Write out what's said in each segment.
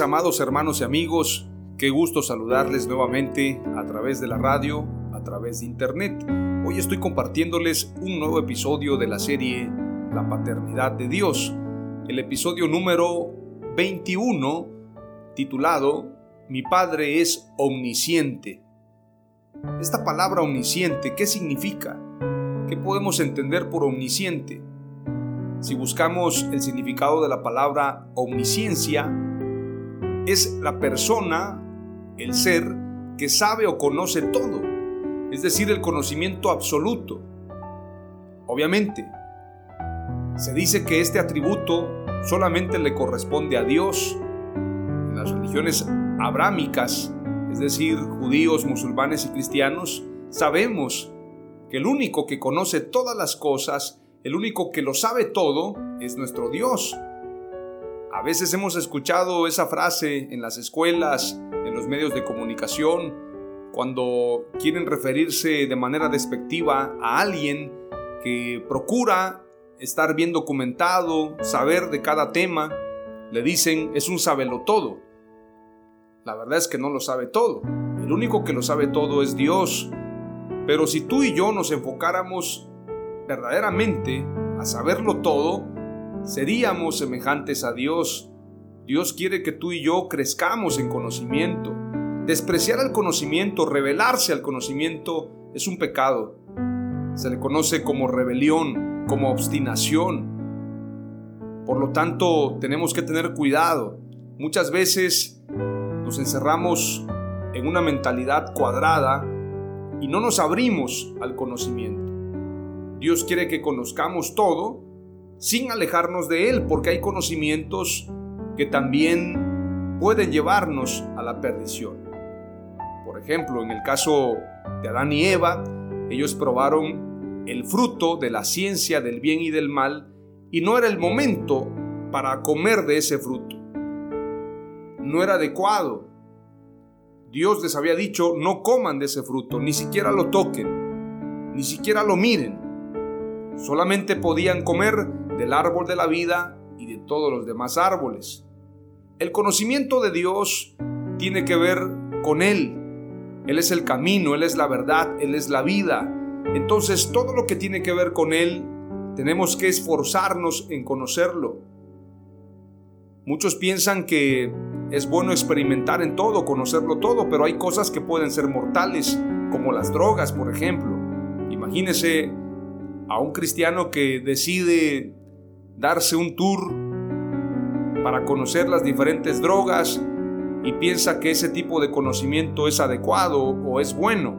Amados hermanos y amigos. Qué gusto saludarles nuevamente a través de la radio, a través de internet. Hoy estoy compartiéndoles un nuevo episodio de la serie La Paternidad de Dios. El episodio número 21, titulado Mi Padre es omnisciente. Esta palabra omnisciente, ¿qué significa? ¿Qué podemos entender por omnisciente? Si buscamos el significado de la palabra omnisciencia, es la persona, el ser, que sabe o conoce todo, es decir, el conocimiento absoluto. Obviamente, se dice que este atributo solamente le corresponde a Dios. En las religiones abrámicas, es decir, judíos, musulmanes y cristianos, sabemos que el único que conoce todas las cosas, el único que lo sabe todo, es nuestro Dios. A veces hemos escuchado esa frase en las escuelas, en los medios de comunicación, cuando quieren referirse de manera despectiva a alguien que procura estar bien documentado, saber de cada tema, le dicen es un sabelo todo. La verdad es que no lo sabe todo. El único que lo sabe todo es Dios. Pero si tú y yo nos enfocáramos verdaderamente a saberlo todo, seríamos semejantes a Dios. Dios quiere que tú y yo crezcamos en conocimiento. Despreciar el conocimiento, rebelarse al conocimiento, es un pecado. Se le conoce como rebelión, como obstinación. Por lo tanto, tenemos que tener cuidado. Muchas veces nos encerramos en una mentalidad cuadrada y no nos abrimos al conocimiento. Dios quiere que conozcamos todo sin alejarnos de Él, porque hay conocimientos que también pueden llevarnos a la perdición. Por ejemplo, en el caso de Adán y Eva, ellos probaron el fruto de la ciencia del bien y del mal y no era el momento para comer de ese fruto. No era adecuado. Dios les había dicho, no coman de ese fruto, ni siquiera lo toquen, ni siquiera lo miren. Solamente podían comer del árbol de la vida y de todos los demás árboles. El conocimiento de Dios tiene que ver con Él. Él es el camino, Él es la verdad, Él es la vida. Entonces todo lo que tiene que ver con Él, tenemos que esforzarnos en conocerlo. Muchos piensan que es bueno experimentar en todo, conocerlo todo, pero hay cosas que pueden ser mortales, como las drogas, por ejemplo. Imagínese a un cristiano que decide darse un tour para conocer las diferentes drogas y piensa que ese tipo de conocimiento es adecuado o es bueno.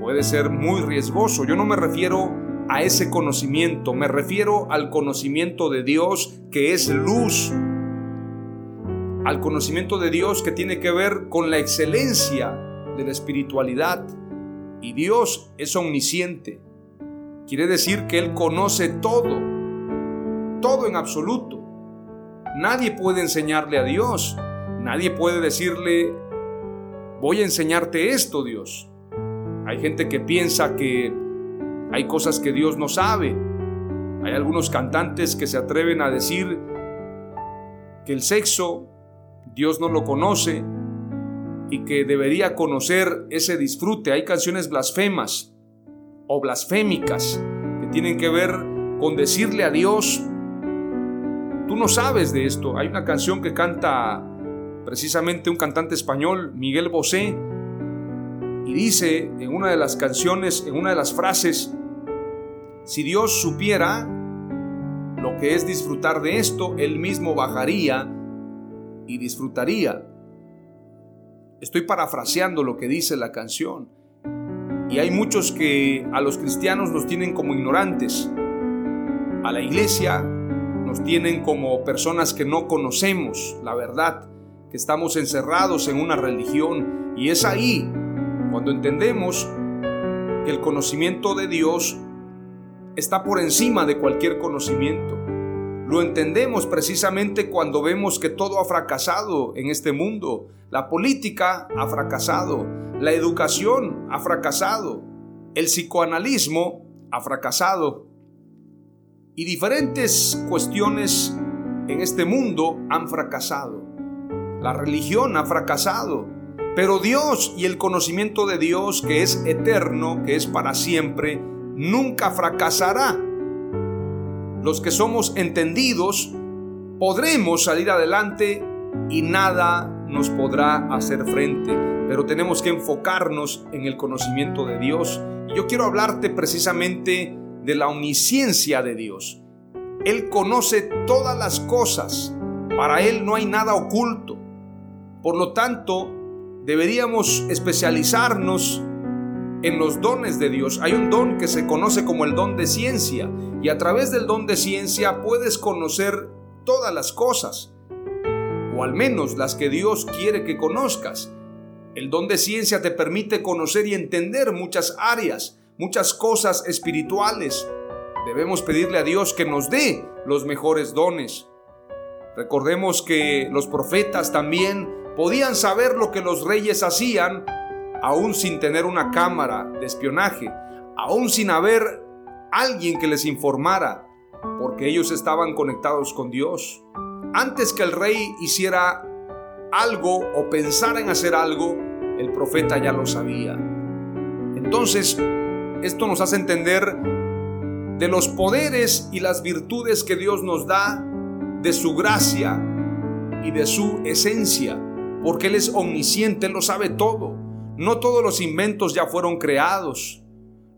Puede ser muy riesgoso. Yo no me refiero a ese conocimiento, me refiero al conocimiento de Dios que es luz. Al conocimiento de Dios que tiene que ver con la excelencia de la espiritualidad. Y Dios es omnisciente. Quiere decir que Él conoce todo todo en absoluto. Nadie puede enseñarle a Dios. Nadie puede decirle, voy a enseñarte esto, Dios. Hay gente que piensa que hay cosas que Dios no sabe. Hay algunos cantantes que se atreven a decir que el sexo Dios no lo conoce y que debería conocer ese disfrute. Hay canciones blasfemas o blasfémicas que tienen que ver con decirle a Dios, tú no sabes de esto. Hay una canción que canta precisamente un cantante español, Miguel Bosé, y dice en una de las canciones, en una de las frases, si Dios supiera lo que es disfrutar de esto, Él mismo bajaría y disfrutaría. Estoy parafraseando lo que dice la canción. Y hay muchos que a los cristianos nos tienen como ignorantes. A la iglesia tienen como personas que no conocemos la verdad, que estamos encerrados en una religión. Y es ahí cuando entendemos que el conocimiento de Dios está por encima de cualquier conocimiento. Lo entendemos precisamente cuando vemos que todo ha fracasado en este mundo. La política ha fracasado, la educación ha fracasado, el psicoanalismo ha fracasado y diferentes cuestiones en este mundo han fracasado. La religión ha fracasado, pero Dios y el conocimiento de Dios que es eterno, que es para siempre, nunca fracasará. Los que somos entendidos podremos salir adelante y nada nos podrá hacer frente, pero tenemos que enfocarnos en el conocimiento de Dios. Y yo quiero hablarte precisamente de la omnisciencia de Dios. Él conoce todas las cosas, para Él no hay nada oculto. Por lo tanto, deberíamos especializarnos en los dones de Dios. Hay un don que se conoce como el don de ciencia y a través del don de ciencia puedes conocer todas las cosas, o al menos las que Dios quiere que conozcas. El don de ciencia te permite conocer y entender muchas áreas, muchas cosas espirituales. Debemos pedirle a Dios que nos dé los mejores dones. Recordemos que los profetas también podían saber lo que los reyes hacían aún sin tener una cámara de espionaje, aún sin haber alguien que les informara, porque ellos estaban conectados con Dios. Antes que el rey hiciera algo o pensara en hacer algo, el profeta ya lo sabía. Entonces, esto nos hace entender de los poderes y las virtudes que Dios nos da, de su gracia y de su esencia, porque Él es omnisciente, Él lo sabe todo. No todos los inventos ya fueron creados.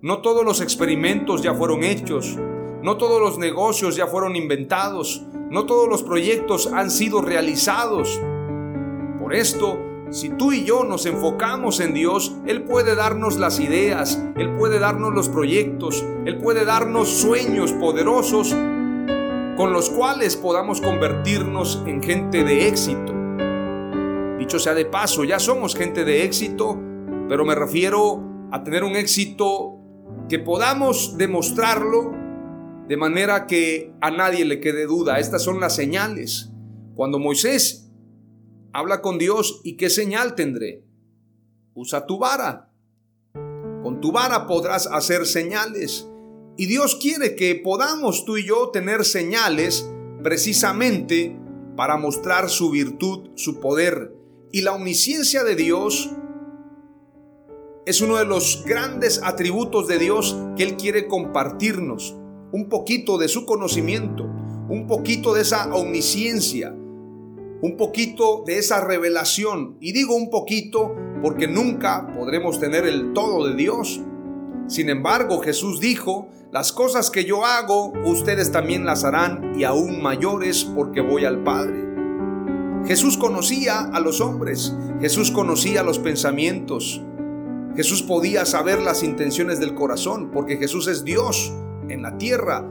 No todos los experimentos ya fueron hechos. No todos los negocios ya fueron inventados. No todos los proyectos han sido realizados. Por esto, si tú y yo nos enfocamos en Dios, Él puede darnos las ideas, Él puede darnos los proyectos, Él puede darnos sueños poderosos con los cuales podamos convertirnos en gente de éxito. Dicho sea de paso, ya somos gente de éxito pero me refiero a tener un éxito que podamos demostrarlo de manera que a nadie le quede duda. Estas son las señales. Cuando Moisés habla con Dios, ¿y qué señal tendré? Usa tu vara. Con tu vara podrás hacer señales. Y Dios quiere que podamos tú y yo tener señales precisamente para mostrar su virtud, su poder. Y la omnisciencia de Dios es uno de los grandes atributos de Dios que Él quiere compartirnos. Un poquito de su conocimiento, un poquito de esa omnisciencia, un poquito de esa revelación. Y digo un poquito porque nunca podremos tener el todo de Dios. Sin embargo, Jesús dijo, las cosas que yo hago, ustedes también las harán y aún mayores porque voy al Padre. Jesús conocía a los hombres, Jesús conocía los pensamientos, Jesús podía saber las intenciones del corazón, porque Jesús es Dios en la tierra.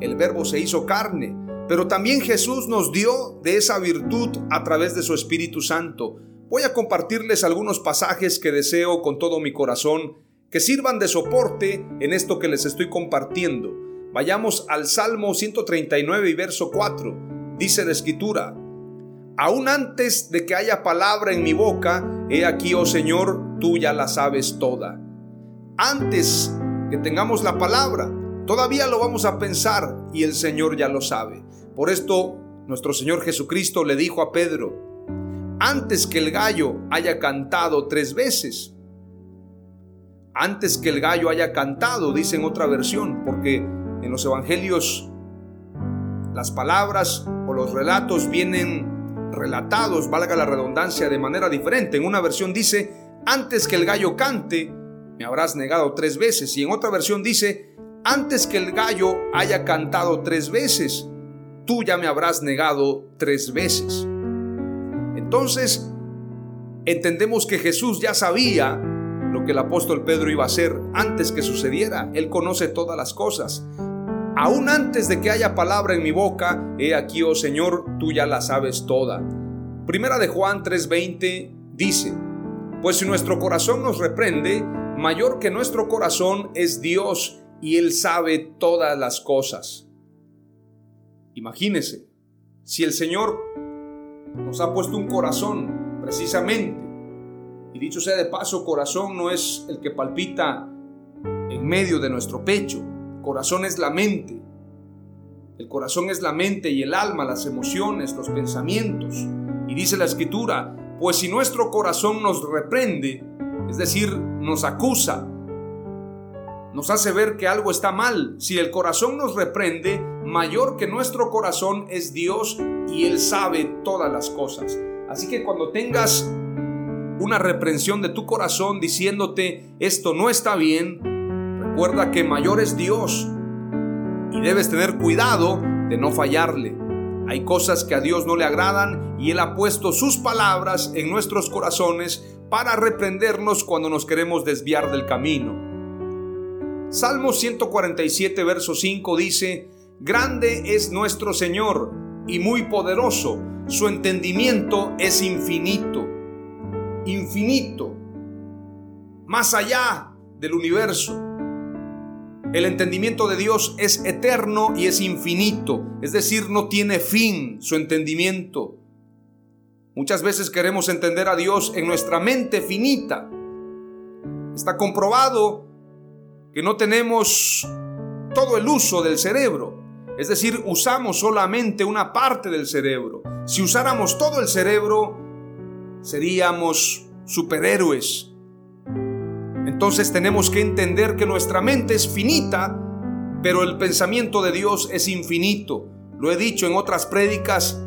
El verbo se hizo carne. Pero también Jesús nos dio de esa virtud a través de su Espíritu Santo. Voy a compartirles algunos pasajes que deseo con todo mi corazón que sirvan de soporte en esto que les estoy compartiendo. Vayamos al Salmo 139 y verso 4. Dice la Escritura, Aún antes de que haya palabra en mi boca, he aquí, oh Señor, tú ya la sabes toda. Antes que tengamos la palabra, todavía lo vamos a pensar y el Señor ya lo sabe. Por esto, nuestro Señor Jesucristo le dijo a Pedro, antes que el gallo haya cantado tres veces. Antes que el gallo haya cantado, dice en otra versión, porque en los evangelios las palabras o los relatos vienen relatados, valga la redundancia, de manera diferente. En una versión dice, antes que el gallo cante, me habrás negado tres veces. Y en otra versión dice, antes que el gallo haya cantado tres veces, tú ya me habrás negado tres veces. Entonces, entendemos que Jesús ya sabía lo que el apóstol Pedro iba a hacer antes que sucediera. Él conoce todas las cosas. Aún antes de que haya palabra en mi boca, he aquí, oh Señor, tú ya la sabes toda. Primera de Juan 3:20 dice, pues si nuestro corazón nos reprende, mayor que nuestro corazón es Dios y Él sabe todas las cosas. Imagínese, si el Señor nos ha puesto un corazón precisamente, y dicho sea de paso, corazón no es el que palpita en medio de nuestro pecho, corazón es la mente. El corazón es la mente y el alma, las emociones, los pensamientos. Y dice la escritura, pues si nuestro corazón nos reprende, es decir, nos acusa, nos hace ver que algo está mal. Si el corazón nos reprende, mayor que nuestro corazón es Dios y Él sabe todas las cosas. Así que cuando tengas una reprensión de tu corazón diciéndote esto no está bien, recuerda que mayor es Dios y debes tener cuidado de no fallarle. Hay cosas que a Dios no le agradan y Él ha puesto sus palabras en nuestros corazones para reprendernos cuando nos queremos desviar del camino. Salmo 147, verso 5 dice, Grande es nuestro Señor y muy poderoso, su entendimiento es infinito infinito, más allá del universo. El entendimiento de Dios es eterno y es infinito, es decir, no tiene fin su entendimiento. Muchas veces queremos entender a Dios en nuestra mente finita. Está comprobado que no tenemos todo el uso del cerebro, es decir, usamos solamente una parte del cerebro. Si usáramos todo el cerebro, seríamos superhéroes. Entonces tenemos que entender que nuestra mente es finita, pero el pensamiento de Dios es infinito. Lo he dicho en otras prédicas,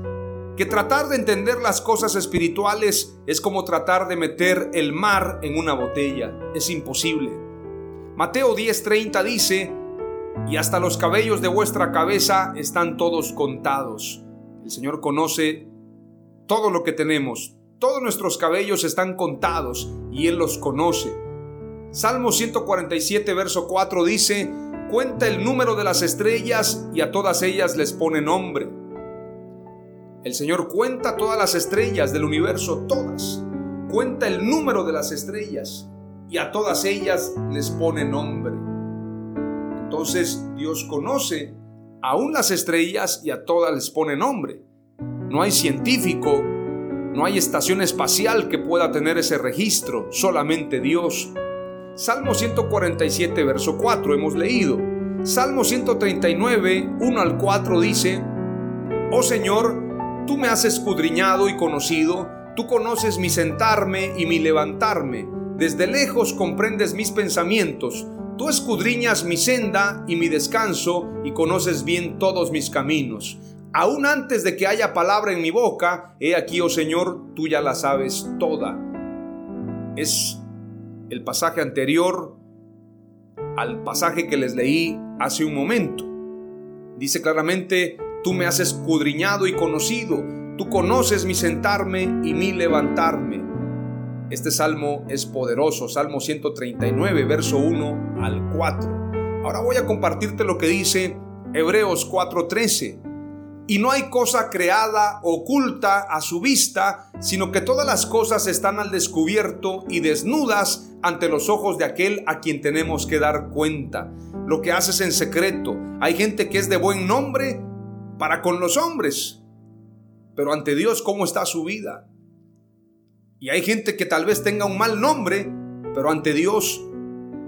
que tratar de entender las cosas espirituales es como tratar de meter el mar en una botella. Es imposible. Mateo 10:30 dice, y hasta los cabellos de vuestra cabeza están todos contados. El Señor conoce todo lo que tenemos, todos nuestros cabellos están contados y Él los conoce. Salmo 147, verso 4 dice, cuenta el número de las estrellas y a todas ellas les pone nombre. El Señor cuenta todas las estrellas del universo, todas. Cuenta el número de las estrellas y a todas ellas les pone nombre. Entonces Dios conoce aún las estrellas y a todas les pone nombre. No hay científico no hay estación espacial que pueda tener ese registro, solamente Dios. Salmo 147, verso 4 hemos leído. Salmo 139, 1 al 4 dice, Oh Señor, tú me has escudriñado y conocido, tú conoces mi sentarme y mi levantarme, desde lejos comprendes mis pensamientos, tú escudriñas mi senda y mi descanso y conoces bien todos mis caminos aún antes de que haya palabra en mi boca, he aquí, oh Señor, tú ya la sabes toda. Es el pasaje anterior al pasaje que les leí hace un momento. Dice claramente, tú me has escudriñado y conocido, tú conoces mi sentarme y mi levantarme. Este salmo es poderoso, Salmo 139, verso 1 al 4. Ahora voy a compartirte lo que dice Hebreos 4:13 y no hay cosa creada oculta a su vista, sino que todas las cosas están al descubierto y desnudas ante los ojos de aquel a quien tenemos que dar cuenta. Lo que haces en secreto. Hay gente que es de buen nombre para con los hombres, pero ante Dios, ¿cómo está su vida? Y hay gente que tal vez tenga un mal nombre, pero ante Dios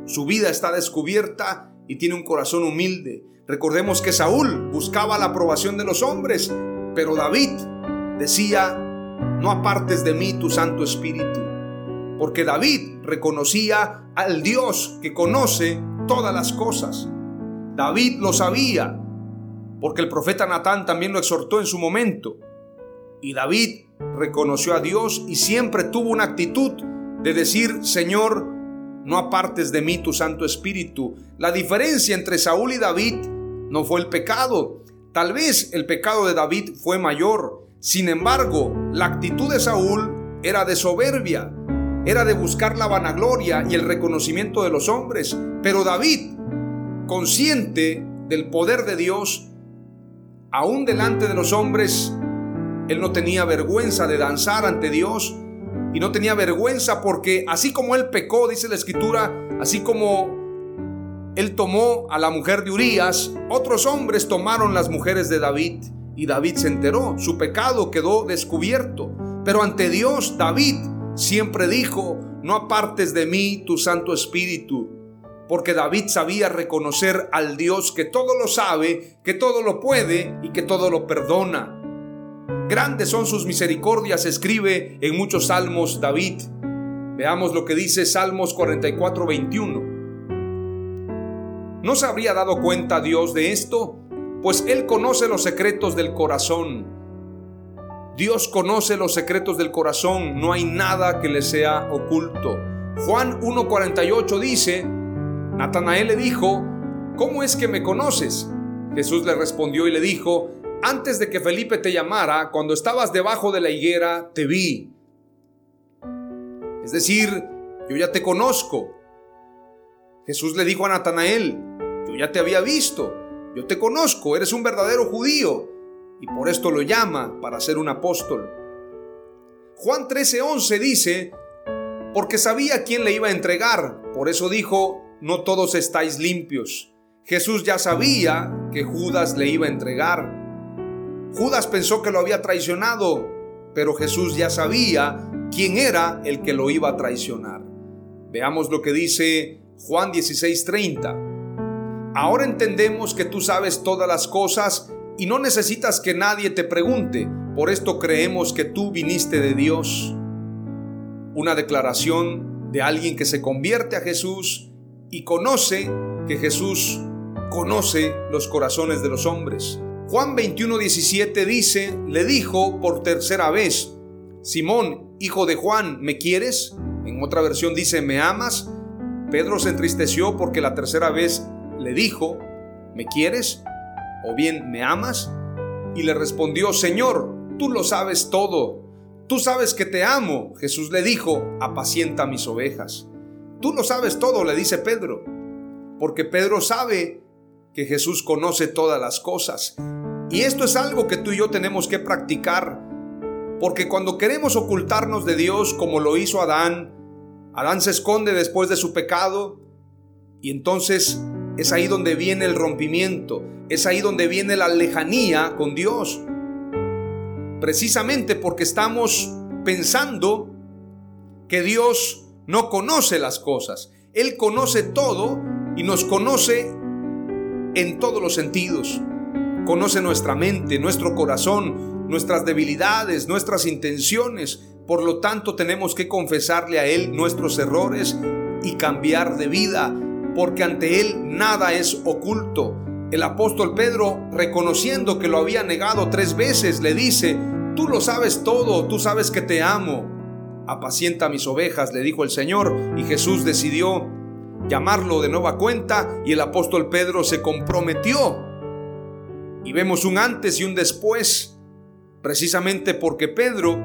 su vida está descubierta y tiene un corazón humilde. Recordemos que Saúl buscaba la aprobación de los hombres, pero David decía, no apartes de mí tu Santo Espíritu. Porque David reconocía al Dios que conoce todas las cosas. David lo sabía, porque el profeta Natán también lo exhortó en su momento. Y David reconoció a Dios y siempre tuvo una actitud de decir, Señor, no apartes de mí tu Santo Espíritu. La diferencia entre Saúl y David no fue el pecado. Tal vez el pecado de David fue mayor. Sin embargo, la actitud de Saúl era de soberbia, era de buscar la vanagloria y el reconocimiento de los hombres. Pero David, consciente del poder de Dios, aún delante de los hombres, él no tenía vergüenza de danzar ante Dios y no tenía vergüenza porque así como él pecó, dice la escritura, así como él tomó a la mujer de Urías, otros hombres tomaron las mujeres de David y David se enteró, su pecado quedó descubierto. Pero ante Dios David siempre dijo, no apartes de mí tu Santo Espíritu, porque David sabía reconocer al Dios que todo lo sabe, que todo lo puede y que todo lo perdona. Grandes son sus misericordias, escribe en muchos salmos David. Veamos lo que dice Salmos 44, 21. ¿No se habría dado cuenta Dios de esto? Pues Él conoce los secretos del corazón. Dios conoce los secretos del corazón, no hay nada que le sea oculto. Juan 1.48 dice, Natanael le dijo, ¿cómo es que me conoces? Jesús le respondió y le dijo, antes de que Felipe te llamara, cuando estabas debajo de la higuera, te vi. Es decir, yo ya te conozco. Jesús le dijo a Natanael, yo ya te había visto, yo te conozco, eres un verdadero judío, y por esto lo llama para ser un apóstol. Juan 13:11 dice, porque sabía quién le iba a entregar, por eso dijo, no todos estáis limpios. Jesús ya sabía que Judas le iba a entregar. Judas pensó que lo había traicionado, pero Jesús ya sabía quién era el que lo iba a traicionar. Veamos lo que dice Juan 16:30. Ahora entendemos que tú sabes todas las cosas y no necesitas que nadie te pregunte. Por esto creemos que tú viniste de Dios. Una declaración de alguien que se convierte a Jesús y conoce que Jesús conoce los corazones de los hombres. Juan 21, 17 dice, le dijo por tercera vez, Simón, hijo de Juan, ¿me quieres? En otra versión dice, ¿me amas? Pedro se entristeció porque la tercera vez le dijo, ¿me quieres? O bien, ¿me amas? Y le respondió, Señor, tú lo sabes todo. Tú sabes que te amo. Jesús le dijo, apacienta mis ovejas. Tú lo sabes todo, le dice Pedro. Porque Pedro sabe que Jesús conoce todas las cosas. Y esto es algo que tú y yo tenemos que practicar, porque cuando queremos ocultarnos de Dios como lo hizo Adán, Adán se esconde después de su pecado y entonces es ahí donde viene el rompimiento, es ahí donde viene la lejanía con Dios. Precisamente porque estamos pensando que Dios no conoce las cosas. Él conoce todo y nos conoce en todos los sentidos. Conoce nuestra mente, nuestro corazón, nuestras debilidades, nuestras intenciones. Por lo tanto, tenemos que confesarle a Él nuestros errores y cambiar de vida, porque ante Él nada es oculto. El apóstol Pedro, reconociendo que lo había negado tres veces, le dice, tú lo sabes todo, tú sabes que te amo. Apacienta mis ovejas, le dijo el Señor, y Jesús decidió llamarlo de nueva cuenta y el apóstol Pedro se comprometió. Y vemos un antes y un después, precisamente porque Pedro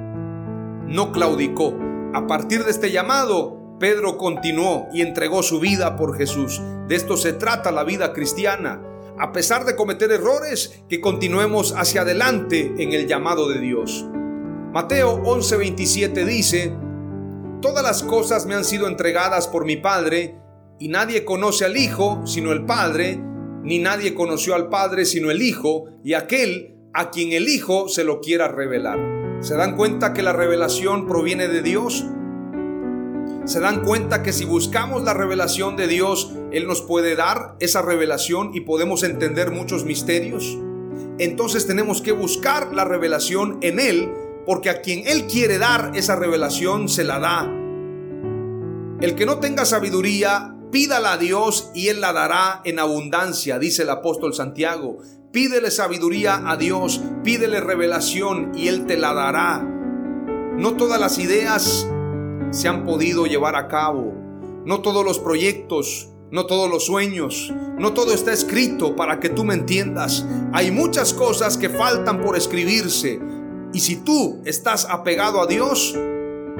no claudicó. A partir de este llamado, Pedro continuó y entregó su vida por Jesús. De esto se trata la vida cristiana. A pesar de cometer errores, que continuemos hacia adelante en el llamado de Dios. Mateo 11:27 dice, Todas las cosas me han sido entregadas por mi Padre, y nadie conoce al Hijo sino el Padre, ni nadie conoció al Padre sino el Hijo, y aquel a quien el Hijo se lo quiera revelar. ¿Se dan cuenta que la revelación proviene de Dios? ¿Se dan cuenta que si buscamos la revelación de Dios, Él nos puede dar esa revelación y podemos entender muchos misterios? Entonces tenemos que buscar la revelación en Él porque a quien Él quiere dar esa revelación se la da. El que no tenga sabiduría, pídala a Dios y Él la dará en abundancia, dice el apóstol Santiago. Pídele sabiduría a Dios, pídele revelación y Él te la dará. No todas las ideas se han podido llevar a cabo. No todos los proyectos, no todos los sueños, no todo está escrito para que tú me entiendas. Hay muchas cosas que faltan por escribirse. Y si tú estás apegado a Dios,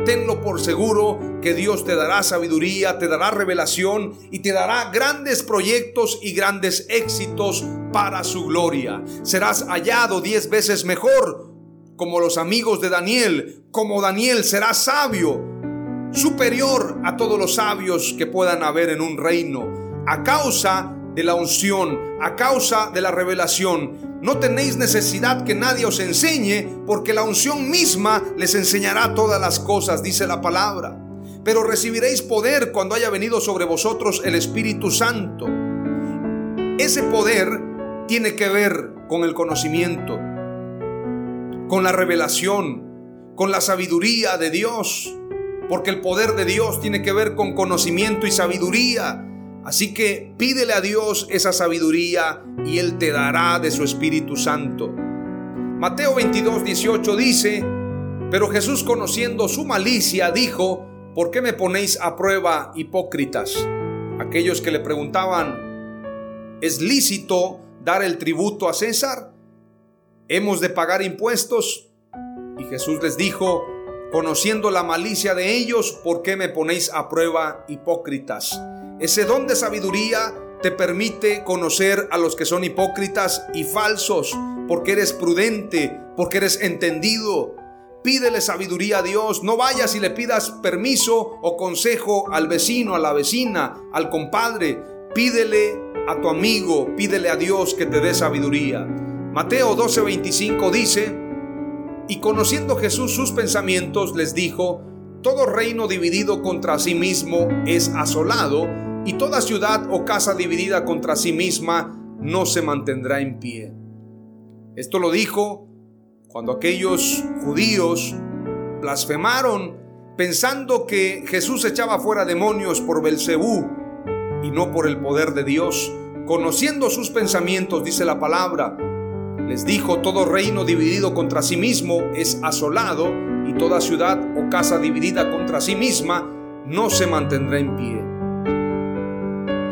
tenlo por seguro que Dios te dará sabiduría, te dará revelación y te dará grandes proyectos y grandes éxitos para su gloria. Serás hallado diez veces mejor como los amigos de Daniel, como Daniel será sabio, superior a todos los sabios que puedan haber en un reino, a causa de la unción, a causa de la revelación. No tenéis necesidad que nadie os enseñe, porque la unción misma les enseñará todas las cosas, dice la palabra. Pero recibiréis poder cuando haya venido sobre vosotros el Espíritu Santo. Ese poder tiene que ver con el conocimiento, con la revelación, con la sabiduría de Dios, porque el poder de Dios tiene que ver con conocimiento y sabiduría. Así que pídele a Dios esa sabiduría y Él te dará de su Espíritu Santo. Mateo 22, 18 dice, pero Jesús conociendo su malicia dijo, ¿por qué me ponéis a prueba hipócritas? Aquellos que le preguntaban, ¿es lícito dar el tributo a César? ¿Hemos de pagar impuestos? Y Jesús les dijo, conociendo la malicia de ellos, ¿por qué me ponéis a prueba hipócritas? Ese don de sabiduría te permite conocer a los que son hipócritas y falsos, porque eres prudente, porque eres entendido. Pídele sabiduría a Dios, no vayas y le pidas permiso o consejo al vecino, a la vecina, al compadre. Pídele a tu amigo, pídele a Dios que te dé sabiduría. Mateo 12:25 dice, y conociendo Jesús sus pensamientos, les dijo, todo reino dividido contra sí mismo es asolado, y toda ciudad o casa dividida contra sí misma no se mantendrá en pie. Esto lo dijo cuando aquellos judíos blasfemaron pensando que Jesús echaba fuera demonios por Belcebú y no por el poder de Dios. Conociendo sus pensamientos, dice la palabra, les dijo, todo reino dividido contra sí mismo es asolado y toda ciudad o casa dividida contra sí misma no se mantendrá en pie.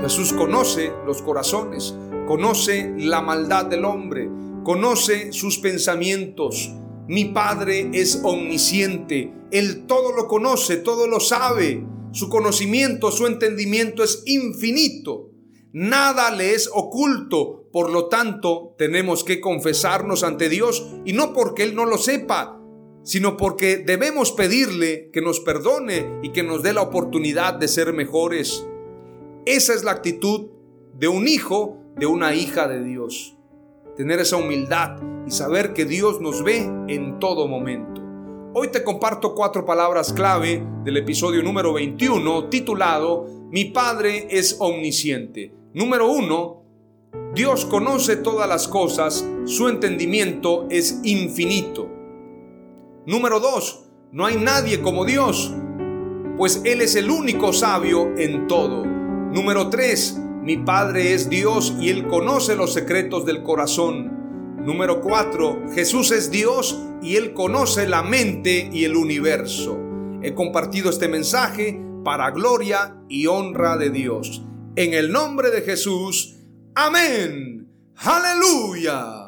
Jesús conoce los corazones, conoce la maldad del hombre, conoce sus pensamientos. Mi Padre es omnisciente, Él todo lo conoce, todo lo sabe. Su conocimiento, su entendimiento es infinito. Nada le es oculto. Por lo tanto, tenemos que confesarnos ante Dios y no porque Él no lo sepa, sino porque debemos pedirle que nos perdone y que nos dé la oportunidad de ser mejores. Esa es la actitud de un hijo, de una hija de Dios. Tener esa humildad y saber que Dios nos ve en todo momento. Hoy te comparto cuatro palabras clave del episodio número 21 titulado Mi Padre es omnisciente. Número uno, Dios conoce todas las cosas, su entendimiento es infinito. Número dos, no hay nadie como Dios, pues Él es el único sabio en todo. Número 3. Mi Padre es Dios y Él conoce los secretos del corazón. Número 4. Jesús es Dios y Él conoce la mente y el universo. He compartido este mensaje para gloria y honra de Dios. En el nombre de Jesús. Amén. Aleluya.